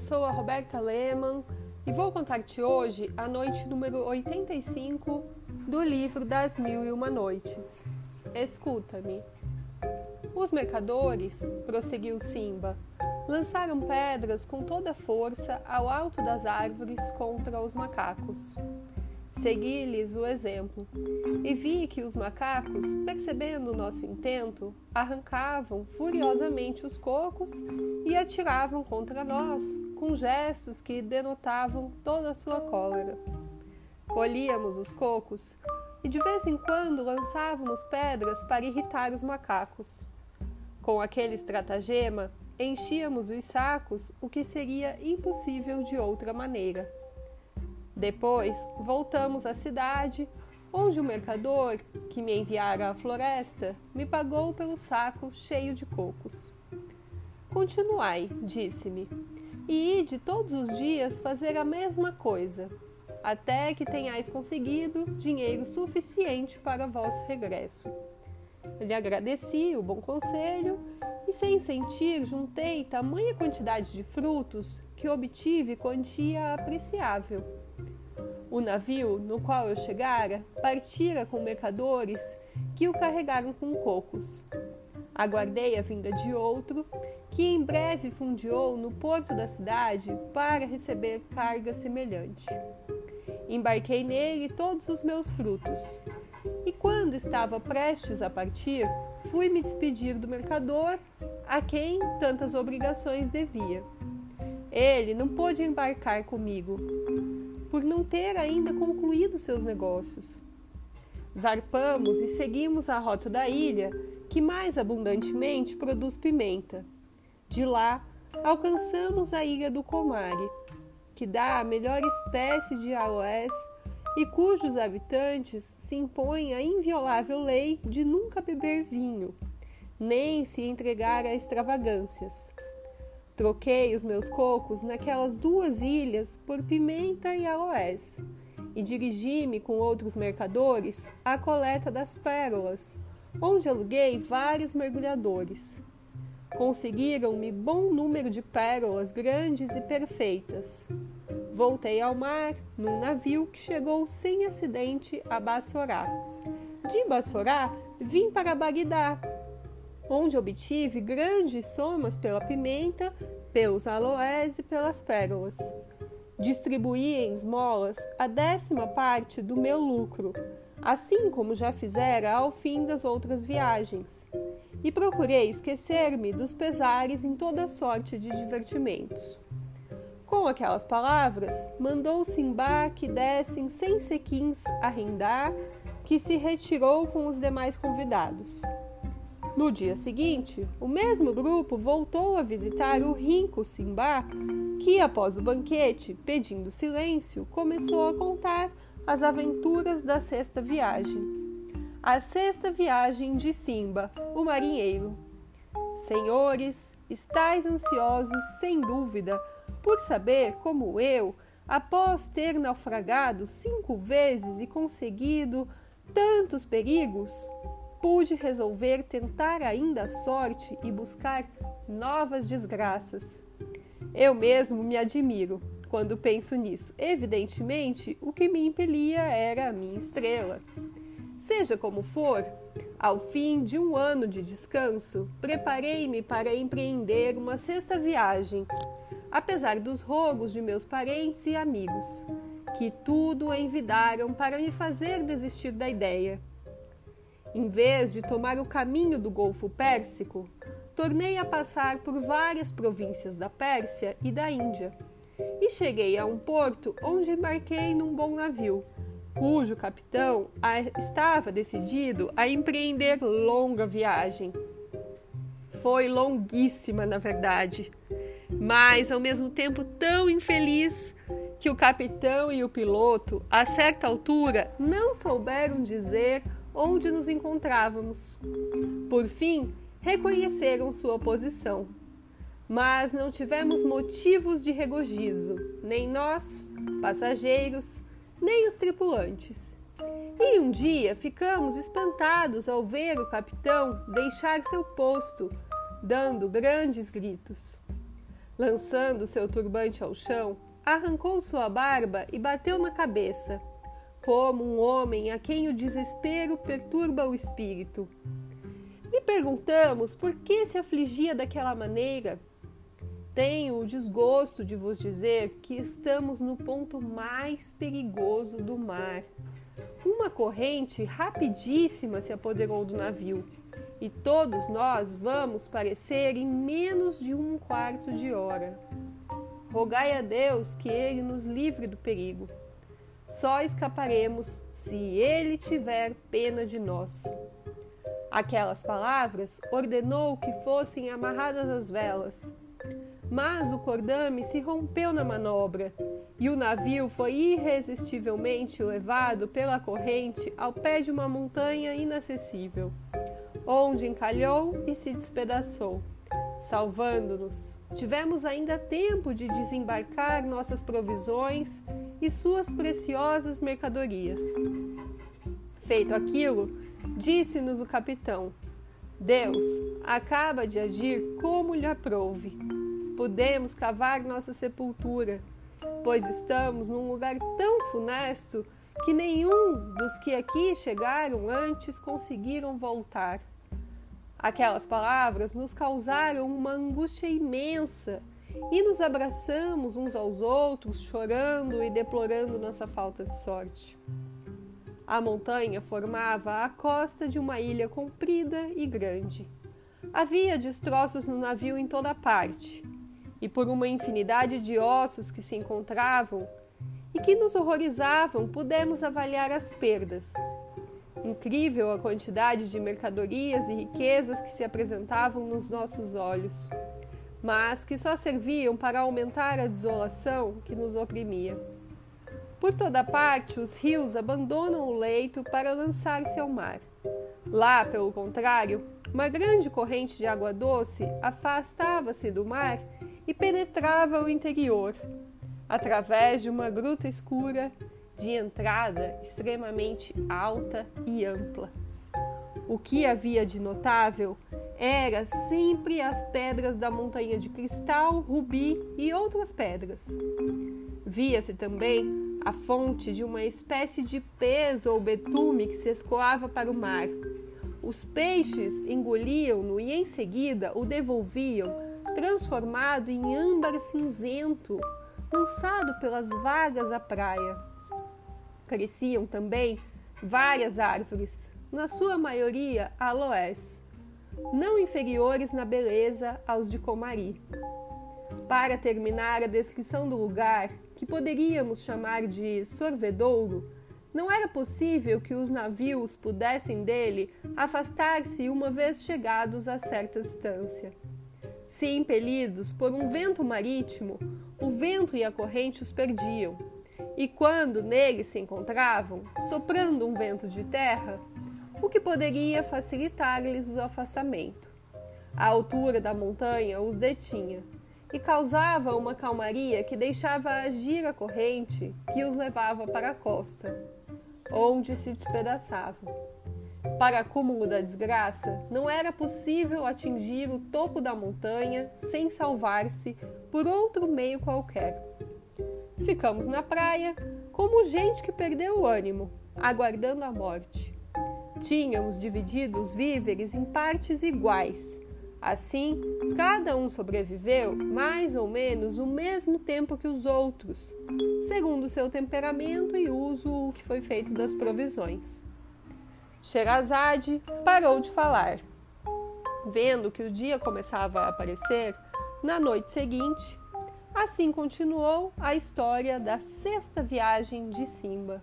sou a Roberta Lehmann e vou contar-te hoje a noite número 85 do livro Das Mil e Uma Noites. Escuta-me. Os mercadores, prosseguiu Simba, lançaram pedras com toda força ao alto das árvores contra os macacos. Segui-lhes o exemplo e vi que os macacos, percebendo o nosso intento, arrancavam furiosamente os cocos e atiravam contra nós, com gestos que denotavam toda a sua cólera. Colhíamos os cocos e de vez em quando lançávamos pedras para irritar os macacos. Com aquele estratagema, enchíamos os sacos, o que seria impossível de outra maneira. Depois, voltamos à cidade, onde o mercador, que me enviara à floresta, me pagou pelo saco cheio de cocos. Continuai, disse-me, e ide todos os dias fazer a mesma coisa, até que tenhais conseguido dinheiro suficiente para vosso regresso. Lhe agradeci o bom conselho e, sem sentir, juntei tamanha quantidade de frutos que obtive quantia apreciável o navio no qual eu chegara partira com mercadores que o carregaram com cocos. Aguardei a vinda de outro, que em breve fundiou no porto da cidade para receber carga semelhante. Embarquei nele todos os meus frutos. E quando estava prestes a partir, fui me despedir do mercador, a quem tantas obrigações devia. Ele não pôde embarcar comigo, por não ter ainda concluído seus negócios. Zarpamos e seguimos a rota da ilha, que mais abundantemente produz pimenta. De lá, alcançamos a ilha do Comare, que dá a melhor espécie de aloés e cujos habitantes se impõem a inviolável lei de nunca beber vinho, nem se entregar a extravagâncias. Troquei os meus cocos naquelas duas ilhas por pimenta e aloés e dirigi-me com outros mercadores à coleta das pérolas, onde aluguei vários mergulhadores. Conseguiram-me bom número de pérolas grandes e perfeitas. Voltei ao mar num navio que chegou sem acidente a Bassorá. De Bassorá vim para Bagdá, onde obtive grandes somas pela pimenta, pelos aloés e pelas pérolas. Distribuí em esmolas a décima parte do meu lucro, assim como já fizera ao fim das outras viagens, e procurei esquecer-me dos pesares em toda sorte de divertimentos. Com aquelas palavras, mandou Simba que dessem cem sequins a rendar, que se retirou com os demais convidados. No dia seguinte, o mesmo grupo voltou a visitar o rico Simba, que, após o banquete, pedindo silêncio, começou a contar as aventuras da sexta viagem. A sexta viagem de Simba, o marinheiro. Senhores, estáis ansiosos, sem dúvida, por saber como eu, após ter naufragado cinco vezes e conseguido tantos perigos, pude resolver tentar ainda a sorte e buscar novas desgraças. Eu mesmo me admiro quando penso nisso. Evidentemente, o que me impelia era a minha estrela. Seja como for, ao fim de um ano de descanso, preparei-me para empreender uma sexta viagem, apesar dos rogos de meus parentes e amigos, que tudo envidaram para me fazer desistir da ideia. Em vez de tomar o caminho do Golfo Pérsico, tornei a passar por várias províncias da Pérsia e da Índia, e cheguei a um porto onde embarquei num bom navio, cujo capitão estava decidido a empreender longa viagem. Foi longuíssima, na verdade, mas ao mesmo tempo tão infeliz que o capitão e o piloto, a certa altura, não souberam dizer onde nos encontrávamos. Por fim, reconheceram sua posição. Mas não tivemos motivos de regozijo, nem nós, passageiros, nem os tripulantes. E um dia ficamos espantados ao ver o capitão deixar seu posto, dando grandes gritos. Lançando seu turbante ao chão, arrancou sua barba e bateu na cabeça, como um homem a quem o desespero perturba o espírito. Me perguntamos por que se afligia daquela maneira. Tenho o desgosto de vos dizer que estamos no ponto mais perigoso do mar. Uma corrente rapidíssima se apoderou do navio e todos nós vamos parecer em menos de um quarto de hora. Rogai a Deus que Ele nos livre do perigo. Só escaparemos se Ele tiver pena de nós. Aquelas palavras ordenou que fossem amarradas as velas. Mas o cordame se rompeu na manobra e o navio foi irresistivelmente levado pela corrente ao pé de uma montanha inacessível onde encalhou e se despedaçou, salvando-nos. Tivemos ainda tempo de desembarcar nossas provisões e suas preciosas mercadorias. Feito aquilo, disse-nos o capitão: Deus acaba de agir como lhe aprouve. Podemos cavar nossa sepultura, pois estamos num lugar tão funesto que nenhum dos que aqui chegaram antes conseguiram voltar. Aquelas palavras nos causaram uma angústia imensa e nos abraçamos uns aos outros, chorando e deplorando nossa falta de sorte. A montanha formava a costa de uma ilha comprida e grande. Havia destroços no navio em toda parte, e por uma infinidade de ossos que se encontravam e que nos horrorizavam, pudemos avaliar as perdas, Incrível a quantidade de mercadorias e riquezas que se apresentavam nos nossos olhos, mas que só serviam para aumentar a desolação que nos oprimia. Por toda parte, os rios abandonam o leito para lançar-se ao mar. Lá, pelo contrário, uma grande corrente de água doce afastava-se do mar e penetrava o interior, através de uma gruta escura de entrada extremamente alta e ampla. O que havia de notável era sempre as pedras da montanha de cristal, rubi e outras pedras. Via-se também a fonte de uma espécie de peso ou betume que se escoava para o mar. Os peixes engoliam-no e em seguida o devolviam, transformado em âmbar cinzento, lançado pelas vagas à praia cresciam também várias árvores, na sua maioria aloés, não inferiores na beleza aos de Comari. Para terminar a descrição do lugar, que poderíamos chamar de sorvedouro, não era possível que os navios pudessem dele afastar-se uma vez chegados a certa distância. Se impelidos por um vento marítimo, o vento e a corrente os perdiam e quando nele se encontravam, soprando um vento de terra, o que poderia facilitar-lhes o afastamento. A altura da montanha os detinha e causava uma calmaria que deixava agir a corrente que os levava para a costa, onde se despedaçavam. Para acúmulo da desgraça, não era possível atingir o topo da montanha sem salvar-se por outro meio qualquer. Ficamos na praia, como gente que perdeu o ânimo, aguardando a morte. Tínhamos dividido os víveres em partes iguais. Assim, cada um sobreviveu mais ou menos o mesmo tempo que os outros, segundo seu temperamento e uso que foi feito das provisões. Sherazade parou de falar. Vendo que o dia começava a aparecer, na noite seguinte, Assim continuou a história da sexta viagem de Simba.